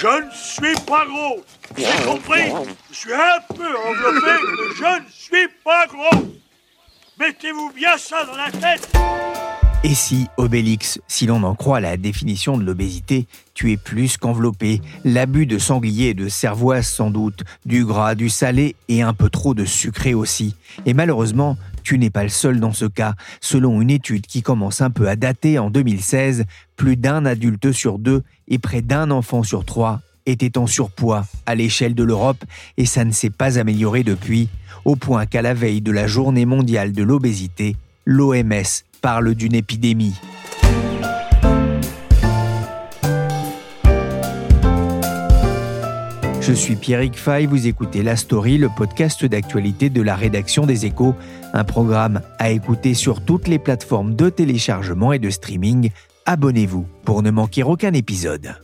Je ne suis pas gros. Vous avez compris Je suis un peu enveloppé, mais je ne suis pas gros. Mettez-vous bien ça dans la tête. Et si, Obélix, si l'on en croit la définition de l'obésité, tu es plus qu'enveloppé, l'abus de sanglier et de cervoise sans doute, du gras, du salé et un peu trop de sucré aussi. Et malheureusement, tu n'es pas le seul dans ce cas. Selon une étude qui commence un peu à dater en 2016, plus d'un adulte sur deux et près d'un enfant sur trois était en surpoids à l'échelle de l'Europe et ça ne s'est pas amélioré depuis, au point qu'à la veille de la journée mondiale de l'obésité, l'OMS parle d'une épidémie. Je suis Pierrick Fay, vous écoutez La Story, le podcast d'actualité de la rédaction des Échos, un programme à écouter sur toutes les plateformes de téléchargement et de streaming. Abonnez-vous pour ne manquer aucun épisode.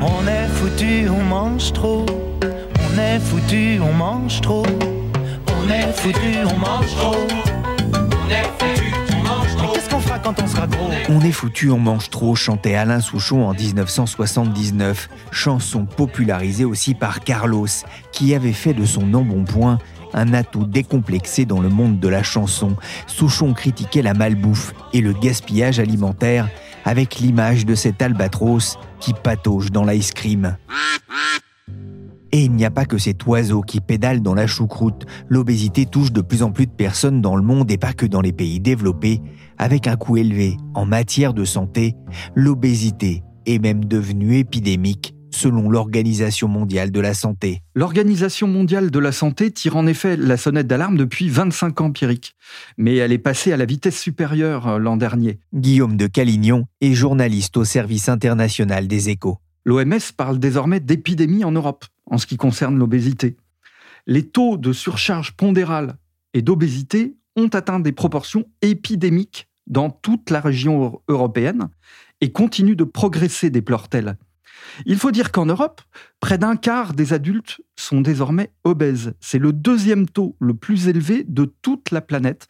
On est foutu, on mange trop. On est foutu, on mange trop. On est foutu, on mange trop. On est foutu, on mange trop, chantait Alain Souchon en 1979, chanson popularisée aussi par Carlos, qui avait fait de son embonpoint un atout décomplexé dans le monde de la chanson. Souchon critiquait la malbouffe et le gaspillage alimentaire avec l'image de cet albatros qui patauge dans l'ice cream. Et il n'y a pas que cet oiseau qui pédale dans la choucroute. L'obésité touche de plus en plus de personnes dans le monde et pas que dans les pays développés. Avec un coût élevé en matière de santé, l'obésité est même devenue épidémique selon l'Organisation mondiale de la santé. L'Organisation mondiale de la santé tire en effet la sonnette d'alarme depuis 25 ans, Pierrick. Mais elle est passée à la vitesse supérieure euh, l'an dernier. Guillaume de Calignon est journaliste au service international des échos. L'OMS parle désormais d'épidémie en Europe en ce qui concerne l'obésité. Les taux de surcharge pondérale et d'obésité ont atteint des proportions épidémiques dans toute la région européenne et continuent de progresser, déplore-t-elle. Il faut dire qu'en Europe, près d'un quart des adultes sont désormais obèses. C'est le deuxième taux le plus élevé de toute la planète,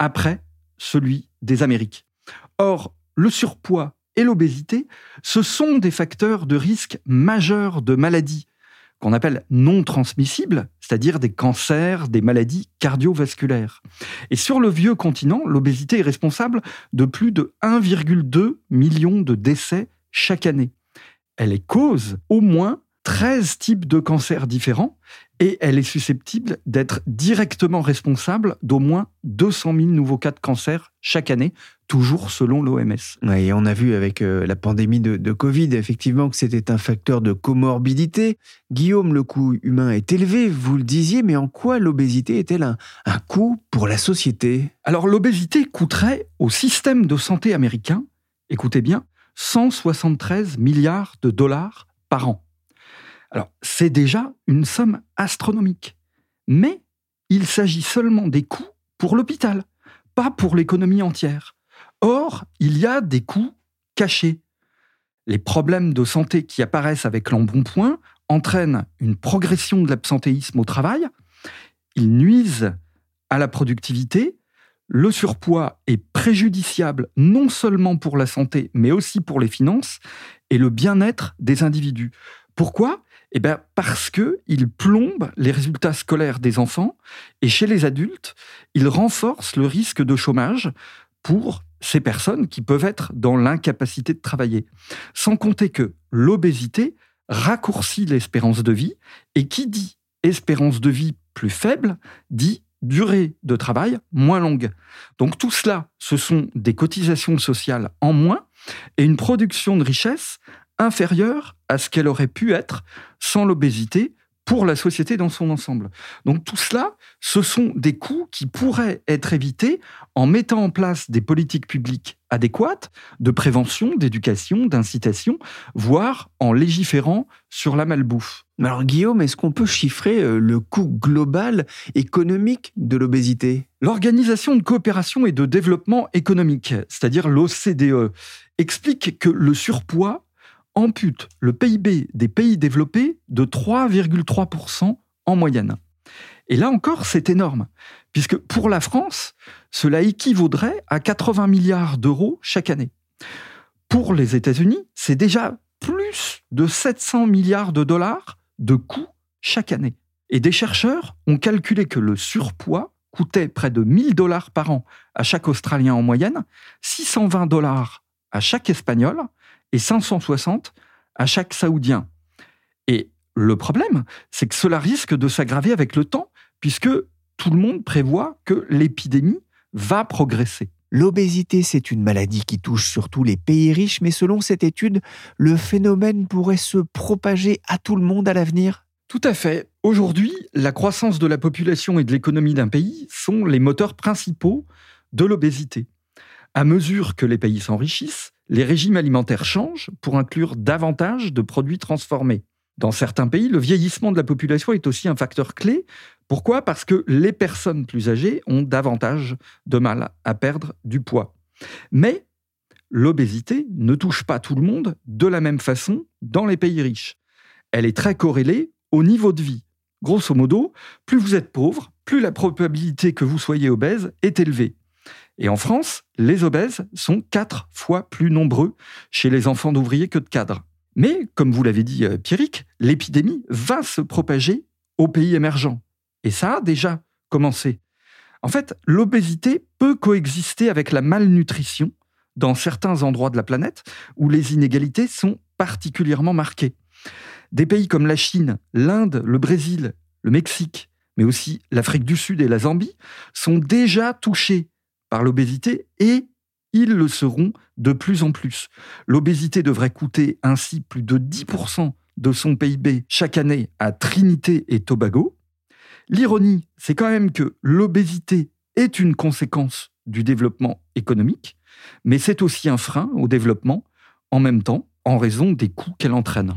après celui des Amériques. Or, le surpoids et l'obésité, ce sont des facteurs de risque majeurs de maladies qu'on appelle non transmissibles, c'est-à-dire des cancers, des maladies cardiovasculaires. Et sur le vieux continent, l'obésité est responsable de plus de 1,2 million de décès chaque année elle est cause au moins 13 types de cancers différents et elle est susceptible d'être directement responsable d'au moins 200 000 nouveaux cas de cancer chaque année, toujours selon l'OMS. et on a vu avec euh, la pandémie de, Covid, effectivement, que c'était un facteur de comorbidité. Guillaume, le coût humain est élevé, vous le disiez, mais en quoi l'obésité est-elle un, un coût pour la société? Alors l'obésité coûterait au système de santé américain, écoutez bien, 173 milliards de dollars par an. Alors, c'est déjà une somme astronomique. Mais il s'agit seulement des coûts pour l'hôpital, pas pour l'économie entière. Or, il y a des coûts cachés. Les problèmes de santé qui apparaissent avec l'embonpoint entraînent une progression de l'absentéisme au travail, ils nuisent à la productivité, le surpoids est préjudiciable non seulement pour la santé, mais aussi pour les finances et le bien-être des individus. Pourquoi? Eh bien parce qu'il plombe les résultats scolaires des enfants et chez les adultes, il renforce le risque de chômage pour ces personnes qui peuvent être dans l'incapacité de travailler. Sans compter que l'obésité raccourcit l'espérance de vie et qui dit espérance de vie plus faible dit durée de travail moins longue. Donc tout cela, ce sont des cotisations sociales en moins et une production de richesse inférieure à ce qu'elle aurait pu être sans l'obésité pour la société dans son ensemble. Donc tout cela, ce sont des coûts qui pourraient être évités en mettant en place des politiques publiques adéquates de prévention, d'éducation, d'incitation, voire en légiférant sur la malbouffe. Alors Guillaume, est-ce qu'on peut chiffrer euh, le coût global économique de l'obésité? L'Organisation de coopération et de développement économique, c'est-à-dire l'OCDE, explique que le surpoids ampute le PIB des pays développés de 3,3% en moyenne. Et là encore, c'est énorme, puisque pour la France, cela équivaudrait à 80 milliards d'euros chaque année. Pour les États-Unis, c'est déjà plus de 700 milliards de dollars de coûts chaque année. Et des chercheurs ont calculé que le surpoids coûtait près de 1000 dollars par an à chaque Australien en moyenne, 620 dollars à chaque Espagnol et 560 à chaque Saoudien. Et le problème, c'est que cela risque de s'aggraver avec le temps, puisque tout le monde prévoit que l'épidémie va progresser. L'obésité, c'est une maladie qui touche surtout les pays riches, mais selon cette étude, le phénomène pourrait se propager à tout le monde à l'avenir Tout à fait. Aujourd'hui, la croissance de la population et de l'économie d'un pays sont les moteurs principaux de l'obésité. À mesure que les pays s'enrichissent, les régimes alimentaires changent pour inclure davantage de produits transformés. Dans certains pays, le vieillissement de la population est aussi un facteur clé. Pourquoi? Parce que les personnes plus âgées ont davantage de mal à perdre du poids. Mais l'obésité ne touche pas tout le monde de la même façon dans les pays riches. Elle est très corrélée au niveau de vie. Grosso modo, plus vous êtes pauvre, plus la probabilité que vous soyez obèse est élevée. Et en France, les obèses sont quatre fois plus nombreux chez les enfants d'ouvriers que de cadres. Mais, comme vous l'avez dit, euh, Pierrick, l'épidémie va se propager aux pays émergents. Et ça a déjà commencé. En fait, l'obésité peut coexister avec la malnutrition dans certains endroits de la planète où les inégalités sont particulièrement marquées. Des pays comme la Chine, l'Inde, le Brésil, le Mexique, mais aussi l'Afrique du Sud et la Zambie, sont déjà touchés par l'obésité et ils le seront de plus en plus. L'obésité devrait coûter ainsi plus de 10% de son PIB chaque année à Trinité et Tobago. L'ironie, c'est quand même que l'obésité est une conséquence du développement économique, mais c'est aussi un frein au développement en même temps en raison des coûts qu'elle entraîne.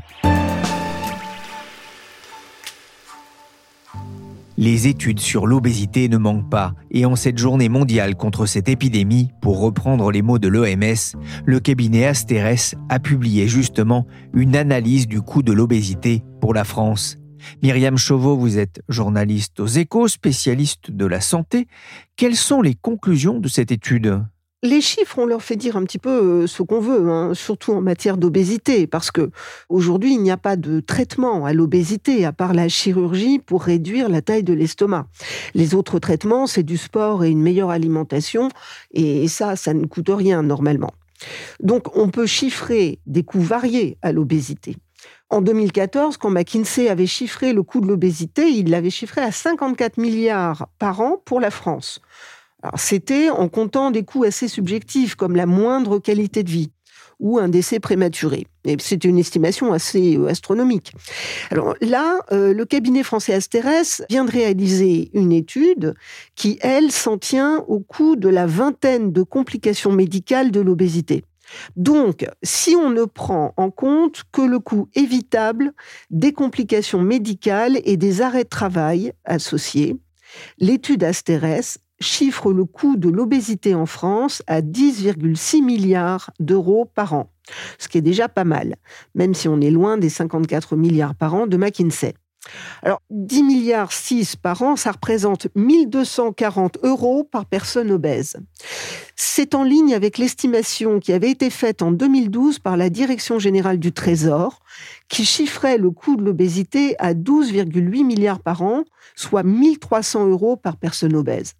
Les études sur l'obésité ne manquent pas, et en cette journée mondiale contre cette épidémie, pour reprendre les mots de l'OMS, le cabinet Asterès a publié justement une analyse du coût de l'obésité pour la France. Myriam Chauveau, vous êtes journaliste aux échos, spécialiste de la santé. Quelles sont les conclusions de cette étude? Les chiffres, on leur fait dire un petit peu euh, ce qu'on veut, hein, surtout en matière d'obésité, parce que aujourd'hui, il n'y a pas de traitement à l'obésité, à part la chirurgie pour réduire la taille de l'estomac. Les autres traitements, c'est du sport et une meilleure alimentation, et ça, ça ne coûte rien normalement. Donc, on peut chiffrer des coûts variés à l'obésité. En 2014, quand McKinsey avait chiffré le coût de l'obésité, il l'avait chiffré à 54 milliards par an pour la France. C'était en comptant des coûts assez subjectifs, comme la moindre qualité de vie ou un décès prématuré. C'était une estimation assez euh, astronomique. Alors là, euh, le cabinet français Asterès vient de réaliser une étude qui, elle, s'en tient au coût de la vingtaine de complications médicales de l'obésité. Donc, si on ne prend en compte que le coût évitable des complications médicales et des arrêts de travail associés, l'étude Asterès chiffre le coût de l'obésité en France à 10,6 milliards d'euros par an, ce qui est déjà pas mal, même si on est loin des 54 milliards par an de McKinsey. Alors, 10 milliards 6 par an, ça représente 1240 euros par personne obèse. C'est en ligne avec l'estimation qui avait été faite en 2012 par la Direction générale du Trésor, qui chiffrait le coût de l'obésité à 12,8 milliards par an, soit 1300 euros par personne obèse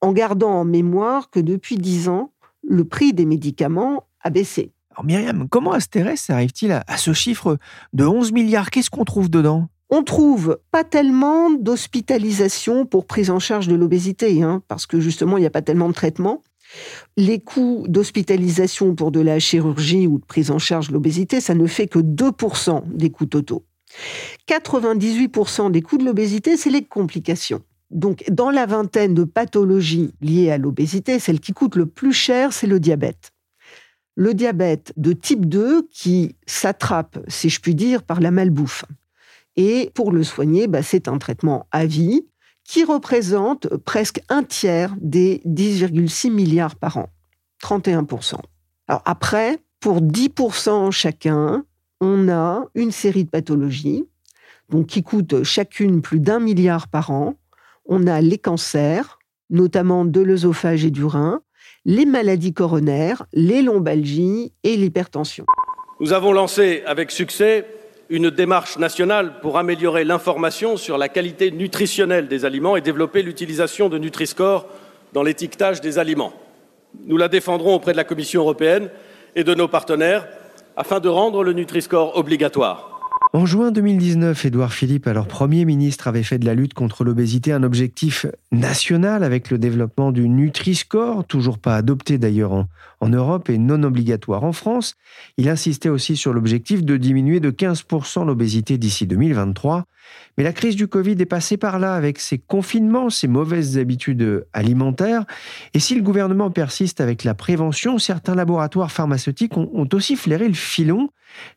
en gardant en mémoire que depuis dix ans, le prix des médicaments a baissé. Alors Myriam, comment Astérès arrive-t-il à, ce chiffre de 11 milliards? Qu'est-ce qu'on trouve dedans? On trouve pas tellement d'hospitalisation pour prise en charge de l'obésité, hein, parce que justement, il n'y a pas tellement de traitement. Les coûts d'hospitalisation pour de la chirurgie ou de prise en charge de l'obésité, ça ne fait que 2% des coûts totaux. 98% des coûts de l'obésité, c'est les complications. Donc, dans la vingtaine de pathologies liées à l'obésité, celle qui coûte le plus cher, c'est le diabète. Le diabète de type 2 qui s'attrape, si je puis dire, par la malbouffe. Et pour le soigner, bah, c'est un traitement à vie qui représente presque un tiers des 10,6 milliards par an, 31%. Alors après, pour 10% chacun, on a une série de pathologies donc qui coûtent chacune plus d'un milliard par an. On a les cancers, notamment de l'œsophage et du rein, les maladies coronaires, les lombalgies et l'hypertension. Nous avons lancé avec succès une démarche nationale pour améliorer l'information sur la qualité nutritionnelle des aliments et développer l'utilisation de Nutri-Score dans l'étiquetage des aliments. Nous la défendrons auprès de la Commission européenne et de nos partenaires afin de rendre le Nutri-Score obligatoire. En juin 2019, Édouard Philippe, alors Premier ministre, avait fait de la lutte contre l'obésité un objectif national avec le développement du Nutri-Score, toujours pas adopté d'ailleurs en, Europe et non obligatoire en France. Il insistait aussi sur l'objectif de diminuer de 15% l'obésité d'ici 2023. Mais la crise du Covid est passée par là avec ses confinements, ses mauvaises habitudes alimentaires. Et si le gouvernement persiste avec la prévention, certains laboratoires pharmaceutiques ont, ont aussi flairé le filon.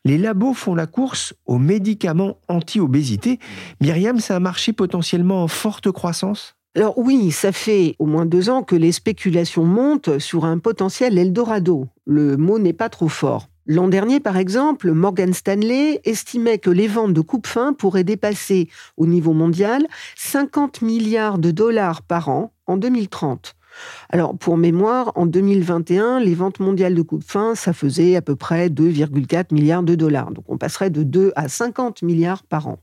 Les labos font la course aux médicaments anti-obésité. Myriam, c'est un marché potentiellement en forte croissance? Alors oui, ça fait au moins deux ans que les spéculations montent sur un potentiel Eldorado. Le mot n'est pas trop fort. L'an dernier, par exemple, Morgan Stanley estimait que les ventes de coupe-fin pourraient dépasser au niveau mondial 50 milliards de dollars par an en 2030. Alors, pour mémoire, en 2021, les ventes mondiales de coupe-fin, ça faisait à peu près 2,4 milliards de dollars. Donc, on passerait de 2 à 50 milliards par an.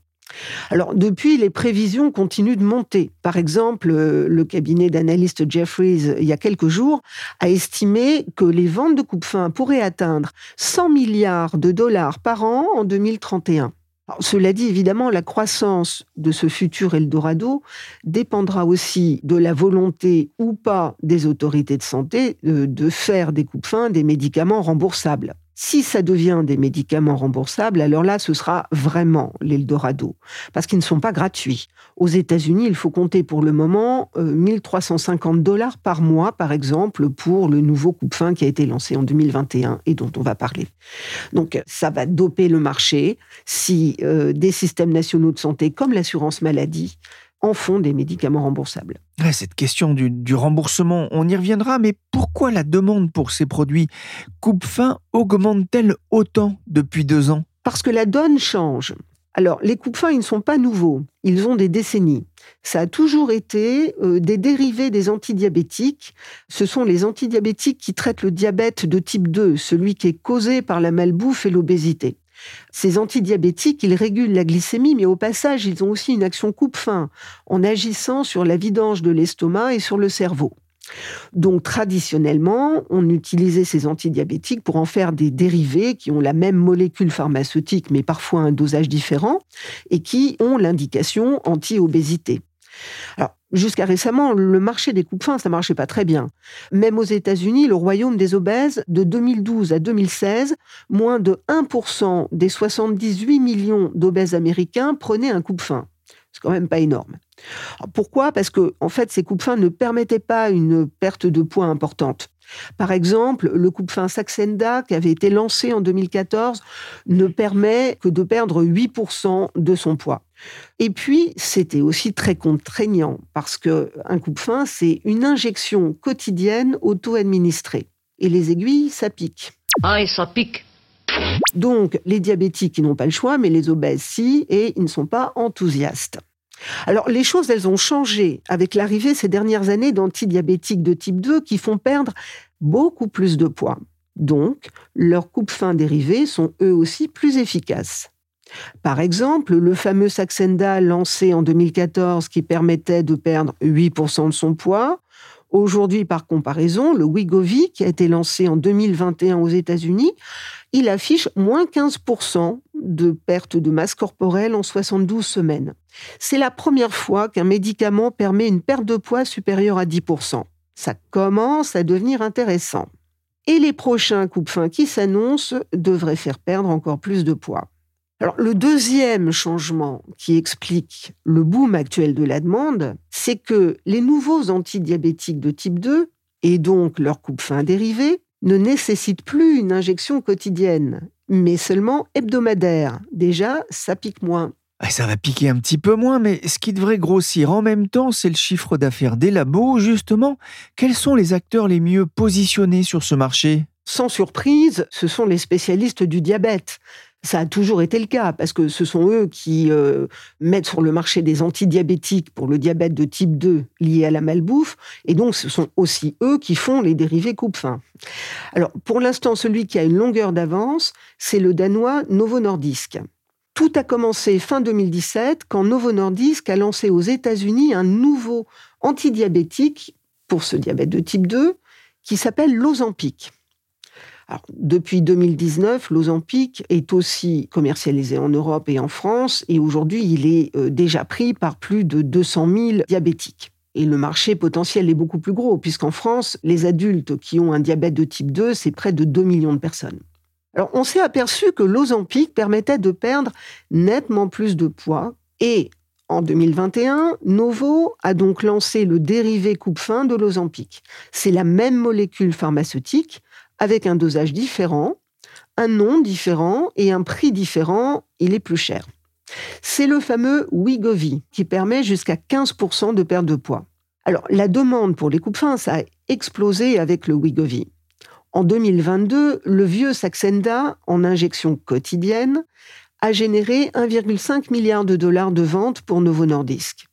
Alors, depuis, les prévisions continuent de monter. Par exemple, euh, le cabinet d'analystes Jeffries, il y a quelques jours, a estimé que les ventes de coupe-fin pourraient atteindre 100 milliards de dollars par an en 2031. cela dit, évidemment, la croissance de ce futur Eldorado dépendra aussi de la volonté ou pas des autorités de santé euh, de faire des coupes-fins des médicaments remboursables. Si ça devient des médicaments remboursables, alors là, ce sera vraiment l'Eldorado, parce qu'ils ne sont pas gratuits. Aux États-Unis, il faut compter pour le moment 1350 euh, dollars par mois, par exemple, pour le nouveau coupe-fin qui a été lancé en 2021 et dont on va parler. Donc, ça va doper le marché si euh, des systèmes nationaux de santé comme l'assurance maladie en font des médicaments remboursables. cette question du, remboursement, on y reviendra, mais pourquoi la demande pour ces produits coupe-fin augmente-t-elle autant depuis deux ans? Parce que la donne change. Alors, les coupe-fins, ils ne sont pas nouveaux, ils ont des décennies. Ça a toujours été euh, des dérivés des antidiabétiques. Ce sont les antidiabétiques qui traitent le diabète de type 2, celui qui est causé par la malbouffe et l'obésité. Ces antidiabétiques, ils régulent la glycémie, mais au passage, ils ont aussi une action coupe-faim en agissant sur la vidange de l'estomac et sur le cerveau. Donc traditionnellement, on utilisait ces antidiabétiques pour en faire des dérivés qui ont la même molécule pharmaceutique mais parfois un dosage différent et qui ont l'indication anti-obésité. Jusqu'à récemment, le marché des coupes-fins, ça marchait pas très bien. Même aux États-Unis, le royaume des obèses, de 2012 à 2016, moins de 1% des 78 millions d'obèses américains prenaient un coupe-fin. C'est quand même pas énorme. pourquoi? Parce que, en fait, ces coupes-fins ne permettaient pas une perte de poids importante. Par exemple, le coupe-fin Saxenda, qui avait été lancé en 2014, ne permet que de perdre 8% de son poids. Et puis, c'était aussi très contraignant parce que un coupe-fin, c'est une injection quotidienne auto-administrée. Et les aiguilles, ça pique. Ah, et ça pique. Donc, les diabétiques, ils n'ont pas le choix, mais les obèses, si, et ils ne sont pas enthousiastes. Alors, les choses, elles ont changé avec l'arrivée ces dernières années d'antidiabétiques de type 2 qui font perdre beaucoup plus de poids. Donc, leurs coupes-fins dérivés sont eux aussi plus efficaces. Par exemple, le fameux Saxenda lancé en 2014 qui permettait de perdre 8% de son poids. Aujourd'hui, par comparaison, le Wigovi qui a été lancé en 2021 aux États-Unis, il affiche moins 15% de perte de masse corporelle en 72 semaines. C'est la première fois qu'un médicament permet une perte de poids supérieure à 10%. Ça commence à devenir intéressant. Et les prochains coupes fins qui s'annoncent devraient faire perdre encore plus de poids. Alors, le deuxième changement qui explique le boom actuel de la demande, c'est que les nouveaux antidiabétiques de type 2, et donc leur coupe-fin dérivée, ne nécessitent plus une injection quotidienne, mais seulement hebdomadaire. Déjà, ça pique moins. Ça va piquer un petit peu moins, mais ce qui devrait grossir en même temps, c'est le chiffre d'affaires des labos. Justement, quels sont les acteurs les mieux positionnés sur ce marché? Sans surprise, ce sont les spécialistes du diabète. Ça a toujours été le cas parce que ce sont eux qui euh, mettent sur le marché des antidiabétiques pour le diabète de type 2 lié à la malbouffe et donc ce sont aussi eux qui font les dérivés coupe-faim. Alors pour l'instant, celui qui a une longueur d'avance, c'est le danois Novo Nordisk. Tout a commencé fin 2017 quand Novo Nordisk a lancé aux États-Unis un nouveau antidiabétique pour ce diabète de type 2 qui s'appelle l'Ozempic depuis 2019, l'Ozempic est aussi commercialisé en Europe et en France, et aujourd'hui, il est euh, déjà pris par plus de 200 000 diabétiques. Et le marché potentiel est beaucoup plus gros, puisqu'en France, les adultes qui ont un diabète de type 2, c'est près de 2 millions de personnes. Alors, on s'est aperçu que l'Ozempic permettait de perdre nettement plus de poids, et en 2021, Novo a donc lancé le dérivé coupe-fin de l'Ozempic. C'est la même molécule pharmaceutique, avec un dosage différent, un nom différent et un prix différent, il est plus cher. C'est le fameux Wigovi qui permet jusqu'à 15% de perte de poids. Alors, la demande pour les coupes fins, ça a explosé avec le Wigovi. En 2022, le vieux Saxenda, en injection quotidienne, a généré 1,5 milliard de dollars de ventes pour Novo Nordisk.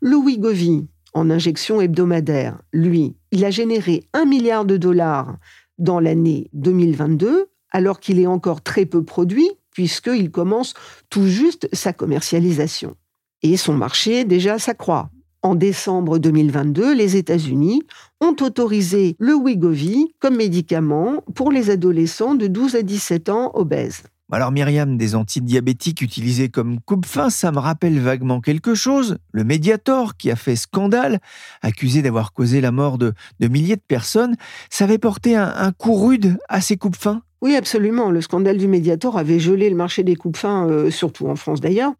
Le Wigovi, en injection hebdomadaire, lui, il a généré 1 milliard de dollars dans l'année 2022, alors qu'il est encore très peu produit, puisqu'il commence tout juste sa commercialisation. Et son marché déjà s'accroît. En décembre 2022, les États-Unis ont autorisé le Wegovy comme médicament pour les adolescents de 12 à 17 ans obèses. Alors Myriam, des antidiabétiques utilisés comme coupe-faim, ça me rappelle vaguement quelque chose. Le Mediator, qui a fait scandale, accusé d'avoir causé la mort de, milliers de personnes, ça avait porté un, coup rude à ces coupes-fins oui, absolument. Le scandale du Mediator avait gelé le marché des coupes-fins, euh, surtout en France d'ailleurs.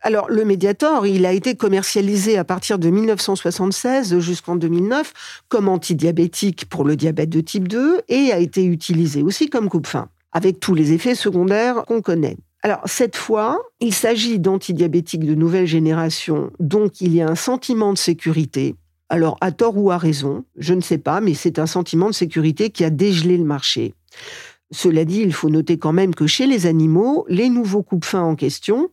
Alors, le Mediator, il a été commercialisé à partir de 1976 jusqu'en 2009 comme antidiabétique pour le diabète de type 2 et a été utilisé aussi comme coupe-fin avec tous les effets secondaires qu'on connaît. Alors, cette fois, il s'agit d'antidiabétiques de nouvelle génération, donc il y a un sentiment de sécurité. Alors, à tort ou à raison, je ne sais pas, mais c'est un sentiment de sécurité qui a dégelé le marché. Cela dit, il faut noter quand même que chez les animaux, les nouveaux coupe-fins en question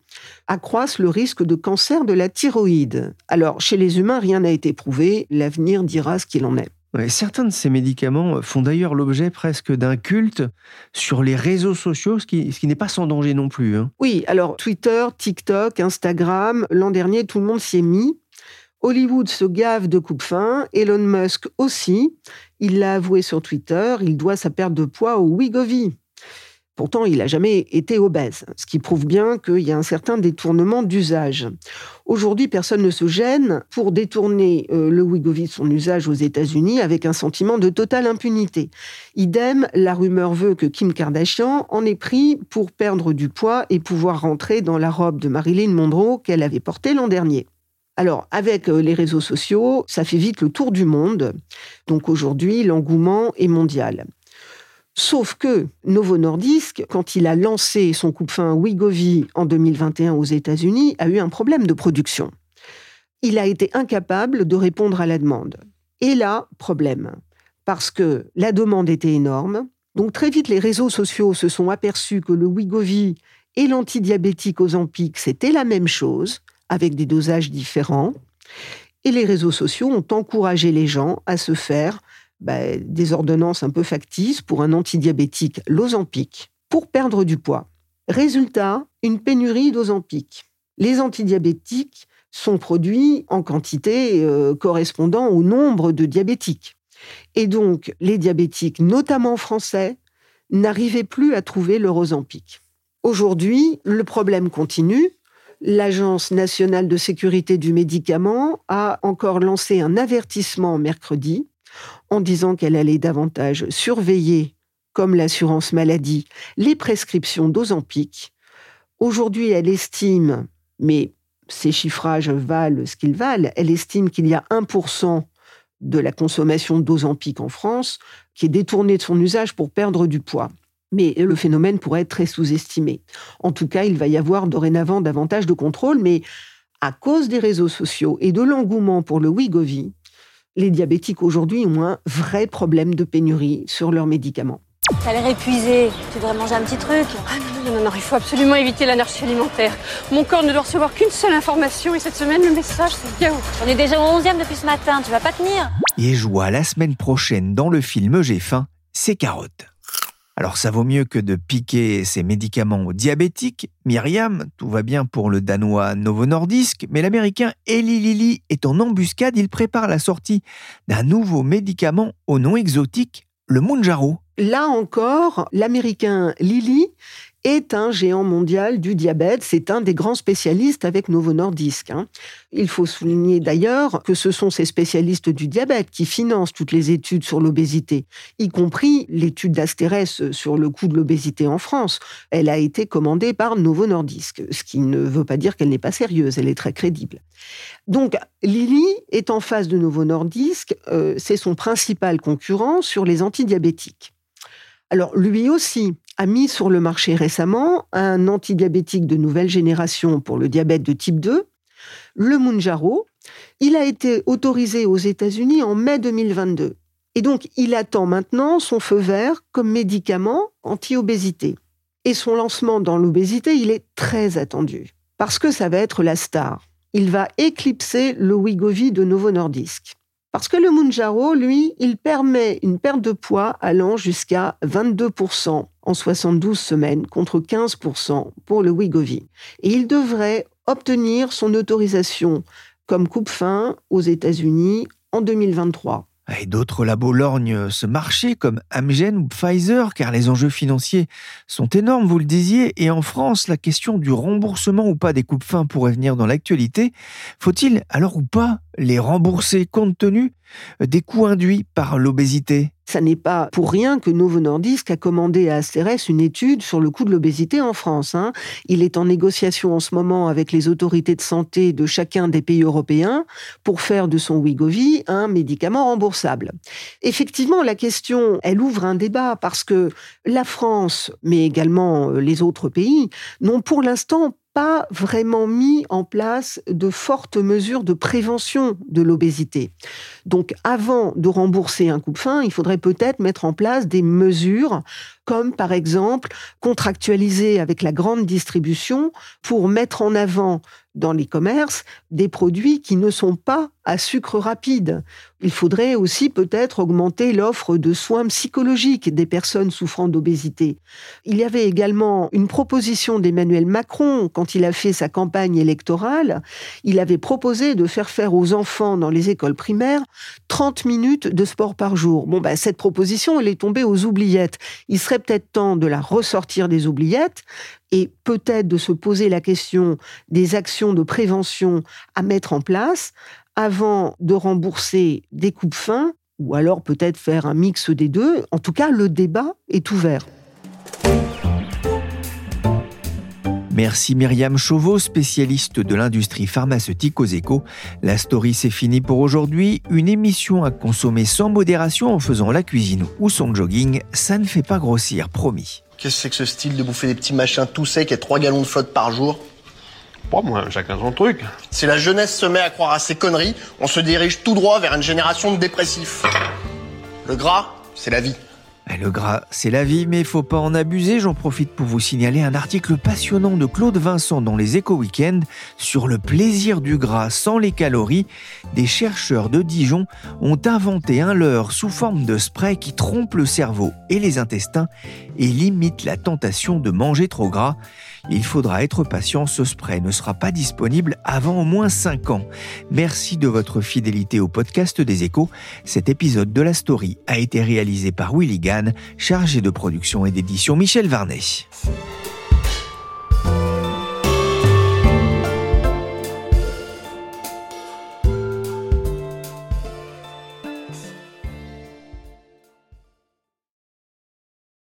accroissent le risque de cancer de la thyroïde. Alors, chez les humains, rien n'a été prouvé, l'avenir dira ce qu'il en est certains de ces médicaments font d'ailleurs l'objet presque d'un culte sur les réseaux sociaux, ce qui, n'est pas sans danger non plus. Hein. Oui, alors Twitter, TikTok, Instagram, l'an dernier, tout le monde s'y est mis. Hollywood se gave de coupe-fin, Elon Musk aussi. Il l'a avoué sur Twitter, il doit sa perte de poids au Wigovie. Pourtant, il n'a jamais été obèse, ce qui prouve bien qu'il y a un certain détournement d'usage. Aujourd'hui, personne ne se gêne pour détourner euh, le Wegovy de son usage aux États-Unis avec un sentiment de totale impunité. Idem, la rumeur veut que Kim Kardashian en ait pris pour perdre du poids et pouvoir rentrer dans la robe de Marilyn Monroe qu'elle avait portée l'an dernier. Alors, avec euh, les réseaux sociaux, ça fait vite le tour du monde. Donc aujourd'hui, l'engouement est mondial. Sauf que Novo Nordisk, quand il a lancé son coupe-fin Wigovi en 2021 aux États-Unis, a eu un problème de production. Il a été incapable de répondre à la demande. Et là, problème, parce que la demande était énorme. Donc très vite, les réseaux sociaux se sont aperçus que le Wigovi et l'antidiabétique Ozempic, c'était la même chose, avec des dosages différents. Et les réseaux sociaux ont encouragé les gens à se faire bah, des ordonnances un peu factices pour un antidiabétique, l'Ozempic, pour perdre du poids. Résultat, une pénurie d'Ozempic. Les antidiabétiques sont produits en quantité euh, correspondant au nombre de diabétiques. Et donc, les diabétiques, notamment français, n'arrivaient plus à trouver leur Ozempic. Aujourd'hui, le problème continue. L'Agence nationale de sécurité du médicament a encore lancé un avertissement mercredi en disant qu'elle allait davantage surveiller, comme l'assurance maladie, les prescriptions d'Ozempic. Aujourd'hui, elle estime, mais ces chiffrages valent ce qu'ils valent, elle estime qu'il y a 1% de la consommation d'Ozempic en France qui est détournée de son usage pour perdre du poids. Mais le phénomène pourrait être très sous-estimé. En tout cas, il va y avoir dorénavant davantage de contrôle, mais à cause des réseaux sociaux et de l'engouement pour le Wegovy, les diabétiques aujourd'hui ont un vrai problème de pénurie sur leurs médicaments. T'as l'air épuisé. Tu devrais manger un petit truc. Ah non, non, non, non, il faut absolument éviter l'anarchie alimentaire. Mon corps ne doit recevoir qu'une seule information et cette semaine, le message, c'est yaourt. On est déjà au 11e depuis ce matin. Tu vas pas tenir. Et je vois la semaine prochaine dans le film J'ai faim, c'est carottes. Alors ça vaut mieux que de piquer ces médicaments aux diabétiques. Myriam, tout va bien pour le danois Novo Nordisk, mais l'américain Eli Lilly est en embuscade. Il prépare la sortie d'un nouveau médicament au nom exotique, le Mounjaro. Là encore, l'américain Lilly est un géant mondial du diabète. C'est un des grands spécialistes avec Novo Nordisk. hein. Il faut souligner d'ailleurs que ce sont ces spécialistes du diabète qui financent toutes les études sur l'obésité, y compris l'étude d'Astérès sur le coût de l'obésité en France. Elle a été commandée par Novo Nordisk, ce qui ne veut pas dire qu'elle n'est pas sérieuse, elle est très crédible. Donc, Lilly est en face de Novo Nordisk, euh, c'est son principal concurrent sur les antidiabétiques. Alors, lui aussi a mis sur le marché récemment un antidiabétique de nouvelle génération pour le diabète de type 2, le Mounjaro. Il a été autorisé aux États-Unis en mai 2022. Et donc, il attend maintenant son feu vert comme médicament anti-obésité. Et son lancement dans l'obésité, il est très attendu. Parce que ça va être la star. Il va éclipser le Wegovy de Novo Nordisk. Parce que le Mounjaro, lui, il permet une perte de poids allant jusqu'à 22% en 72 semaines contre 15% pour le Wegovy. Et il devrait obtenir son autorisation comme coupe-fin aux États-Unis en 2023. Et d'autres labos lorgnent ce marché comme Amgen ou Pfizer car les enjeux financiers sont énormes, vous le disiez, et en France, la question du remboursement ou pas des coupes fins pourrait venir dans l'actualité. Faut-il alors ou pas les rembourser compte tenu des coûts induits par l'obésité? Ça n'est pas pour rien que Novo Nordisk a commandé à Asterès une étude sur le coût de l'obésité en France. hein. Il est en négociation en ce moment avec les autorités de santé de chacun des pays européens pour faire de son Wegovy un médicament remboursable. Effectivement, la question, elle ouvre un débat parce que la France, mais également euh, les autres pays, n'ont pour l'instant pas vraiment mis en place de fortes mesures de prévention de l'obésité. Donc, avant de rembourser un coupe-fin, il faudrait peut-être mettre en place des mesures comme par exemple contractualiser avec la grande distribution pour mettre en avant dans les commerces des produits qui ne sont pas à sucre rapide. Il faudrait aussi peut-être augmenter l'offre de soins psychologiques des personnes souffrant d'obésité. Il y avait également une proposition d'Emmanuel Macron quand il a fait sa campagne électorale. Il avait proposé de faire faire aux enfants dans les écoles primaires 30 minutes de sport par jour. Bon, ben, cette proposition, elle est tombée aux oubliettes. Il serait peut-être temps de la ressortir des oubliettes et peut-être de se poser la question des actions de prévention à mettre en place avant de rembourser des coupes fins ou alors peut-être faire un mix des deux. En tout cas, le débat est ouvert. Merci Myriam Chauveau, spécialiste de l'industrie pharmaceutique aux échos. La story c'est fini pour aujourd'hui. Une émission à consommer sans modération en faisant la cuisine ou son jogging, ça ne fait pas grossir, promis. Qu'est-ce que c'est que ce style de bouffer des petits machins tout secs et 3 gallons de flotte par jour? Pas moi, chacun son truc. Si la jeunesse se met à croire à ces conneries, on se dirige tout droit vers une génération de dépressifs. Le gras, c'est la vie. Eh, Le gras, c'est la vie, mais faut pas en abuser. J'en profite pour vous signaler un article passionnant de Claude Vincent dans les Éco Weekends sur le plaisir du gras sans les calories. Des chercheurs de Dijon ont inventé un leurre sous forme de spray qui trompe le cerveau et les intestins et limite la tentation de manger trop gras. Il faudra être patient, ce spray ne sera pas disponible avant au moins 5 ans. Merci de votre fidélité au podcast des échos. Cet épisode de la story a été réalisé par Willy Gann, chargé de production et d'édition Michel Varnet.